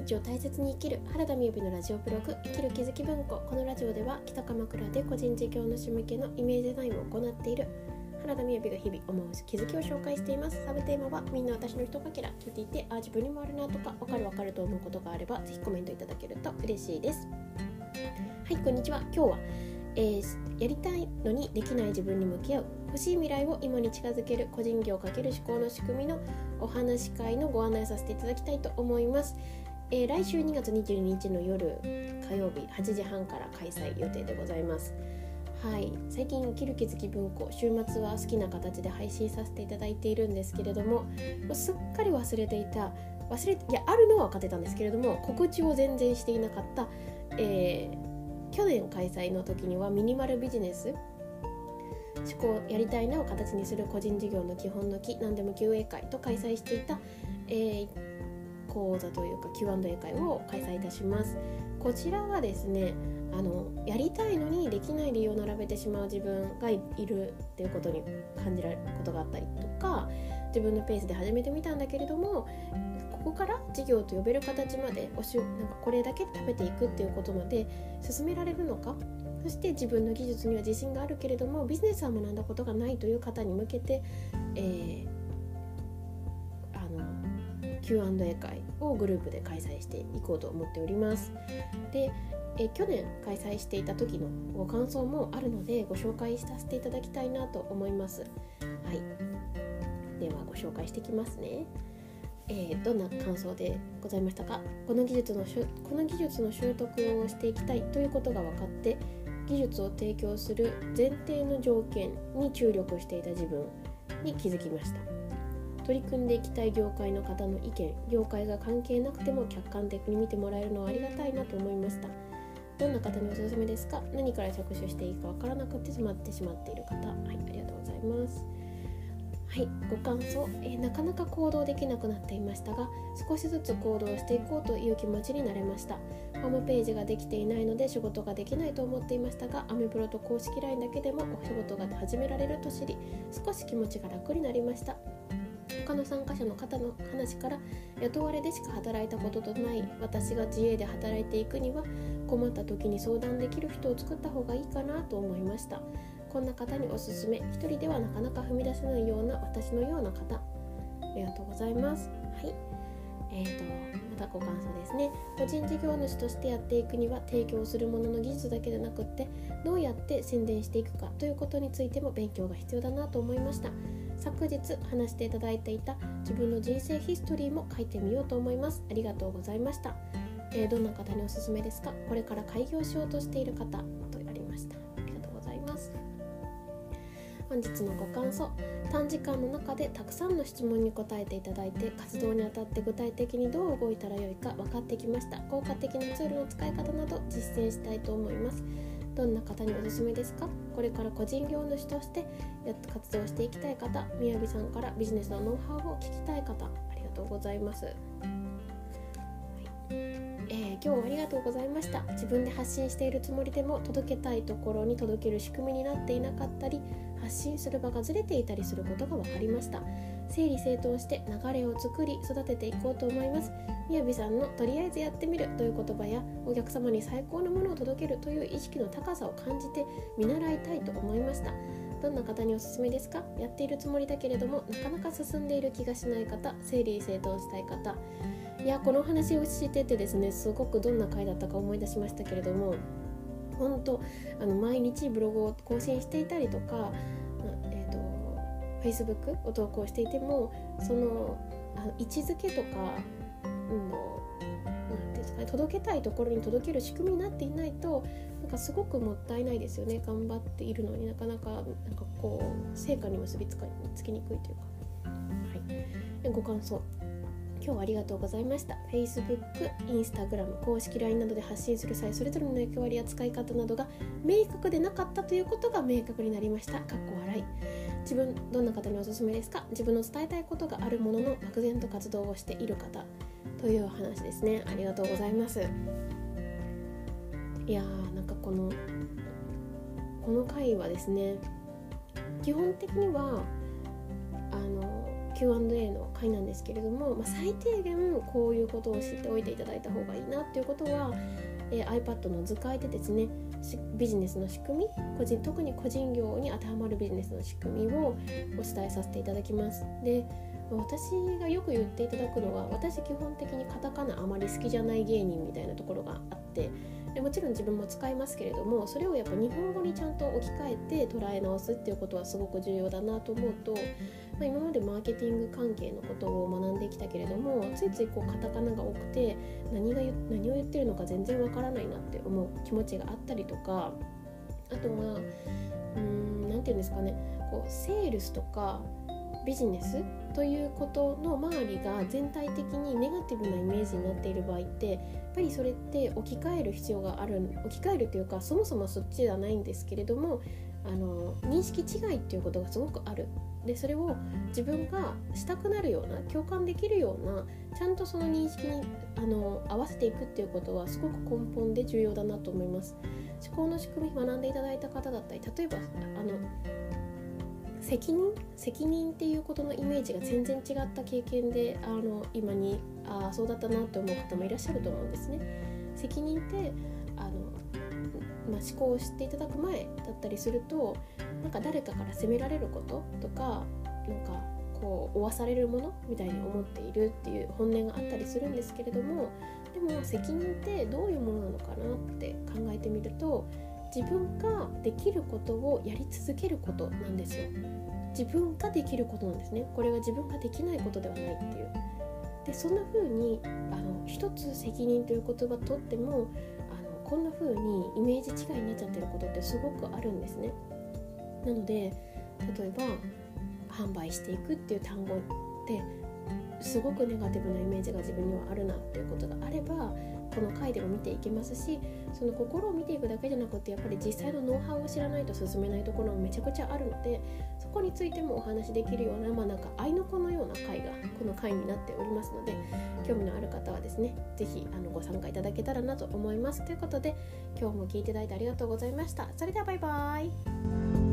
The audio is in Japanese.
日を大切に生きる原田美由美のラジオブログ生きる気づき文庫。このラジオでは北鎌倉で個人事業主向けのイメージデザインを行っている原田美由美が日々思う気づきを紹介しています。サブテーマはみんな私の人かけら聞いていてあ自分にもあるなとかわかるわかると思うことがあればぜひコメントいただけると嬉しいです。はいこんにちは。今日は、えー、やりたいのにできない自分に向き合う欲しい未来を今に近づける個人業かける思考の仕組みのお話し会のご案内させていただきたいと思います。えー、来週2月22日の夜火曜日8時半から開催予定でございます。はい。最近生きる気づき文庫週末は好きな形で配信させていただいているんですけれどもすっかり忘れていた忘れいやあるのは分かってたんですけれども告知を全然していなかった、えー、去年開催の時にはミニマルビジネス思考やりたいなを形にする個人事業の基本の木何でも QA 会と開催していた、えー、講座というか Q&A 会を開催いたします。こちらはですねあのやりたいのにできない理由を並べてしまう自分がいるっていうことに感じられることがあったりとか自分のペースで始めてみたんだけれどもここから事業と呼べる形までおしなんかこれだけ食べていくっていうことまで進められるのかそして自分の技術には自信があるけれどもビジネスは学んだことがないという方に向けて、えー Q&A 会をグループで開催していこうと思っております。でえ去年開催していた時のご感想もあるのでご紹介させていただきたいなと思います。はい、ではご紹介していきますね。えー、どんな感想でございましたか？この技術のこの技術の習得をしていきたいということが分かって技術を提供する前提の条件に注力していた自分に気づきました。取り組んでいきたい業界の方の意見業界が関係なくても客観的に見てもらえるのはありがたいなと思いました。どんな方におすすめですか？何から着手していいかわからなくてしまってしまっている方。はいありがとうございます。はいご感想、えー、なかなか行動できなくなっていましたが少しずつ行動していこうという気持ちになれました。ホームページができていないので仕事ができないと思っていましたがアメブロと公式 LINE だけでもお仕事が始められると知り少し気持ちが楽になりました。他の参加者の方の話から雇われでしか働いたこととない私が自営で働いていくには困った時に相談できる人を作った方がいいかなと思いました。こんな方におすすめ一人ではなかなか踏み出せないような私のような方。ありがとうございます。はい。えーと、またご感想ですね。個人事業主としてやっていくには提供するものの技術だけでなくってどうやって宣伝していくかということについても勉強が必要だなと思いました。昨日話していただいていた自分の人生ヒストリーも書いてみようと思いますありがとうございました、えー、どんな方におすすめですかこれから開業しようとしている方とありましたありがとうございます本日のご感想短時間の中でたくさんの質問に答えていただいて活動にあたって具体的にどう動いたらよいか分かってきました効果的なツールの使い方など実践したいと思いますどんな方におすすめですか？これから個人業主として活動していきたい方みやびさんからビジネスのノウハウを聞きたい方ありがとうございます、はい。えー、今日はありがとうございました。自分で発信しているつもりでも届けたいところに届ける仕組みになっていなかったり発信する場がずれていたりすることが分かりました。整理整頓して流れを作り育てていこうと思います。みやびさんのとりあえずやってみるという言葉やお客様に最高のものを届けるという意識の高さを感じて見習いたいと思いました。どんな方におすすめですか？やっているつもりだけれどもなかなか進んでいる気がしない方整理整頓したい方。いやこの話をしててですねすごくどんな回だったか思い出しましたけれども本当あの毎日ブログを更新していたりとか、Facebook を投稿していてもそのあの位置づけとか、うん、なんですかね届けたいところに届ける仕組みになっていないとなんかすごくもったいないですよね。頑張っているのになかなかなんかこう成果に結びつかつきにくいというか。はい、ご感想。今日はありがとうございました。Facebook、Instagram、公式 LINE などで発信する際それぞれの役割や使い方などが明確でなかったということが明確になりました。かっこ笑い。自分どんな方におすすめですか？自分の伝えたいことがあるものの漠然と活動をしている方。という話ですね。ありがとうございます。いやーなんかこのこの回はですね基本的にはあの Q&A の回なんですけれども、まあ、最低限こういうことを知っておいていただいた方がいいなっていうことは、えー、iPad の図解でですねビジネスの仕組み個人特に個人業に当てはまるビジネスの仕組みをお伝えさせていただきます。で私がよく言っていただくのは私基本的にカタカナあまり好きじゃない芸人みたいなところがあってでもちろん自分も使いますけれどもそれをやっぱ日本語にちゃんと置き換えて捉え直すっていうことはすごく重要だなと思うと、まあ、今までマーケティング関係のことを学んできたけれどもついついこうカタカナが多くて何が何を言ってるのか全然わからないなって思う気持ちがあったりとかあとはうん何て言うんですかねこうセールスとかビジネスということの周りが全体的にネガティブなイメージになっている場合ってやっぱりそれって置き換える必要がある置き換えるというかそもそもそっちではないんですけれどもあの認識違いっていうことがすごくある。でそれを自分がしたくなるような共感できるようなちゃんとその認識にあの合わせていくっていうことはすごく根本で重要だなと思います。思考の仕組み学んでいただいた方だったり例えばあの責任？責任っていうことのイメージが全然違った経験であの今にああそうだったなって思う方もいらっしゃると思うんですね。責任ってあの、まあ、思考を知っていただく前だったりするとなんか誰かから責められることとかなんかこう負わされるものみたいに思っているっていう本音があったりするんですけれどもでも責任ってどういうものなのかなって考えてみると自分ができることをやり続けることなんですよ。自分ができることなんですね。これが自分ができないことではないっていう。でそんな風にあの一つ責任という言葉とってもこんな風にイメージ違いになっちゃってることってすごくあるんですね。なので例えば販売していくっていう単語ってすごくネガティブなイメージが自分にはあるなっていうことがあればこの回でも見ていけますしその心を見ていくだけじゃなくてやっぱり実際のノウハウを知らないと進めないところもめちゃくちゃあるのでそこについてもお話しできるようなまあなんか愛の子のような回の回になっておりますので興味のある方はですね是非あのご参加いただけたらなと思います。ということで今日も聞いていただいてありがとうございました。それではバイバーイ。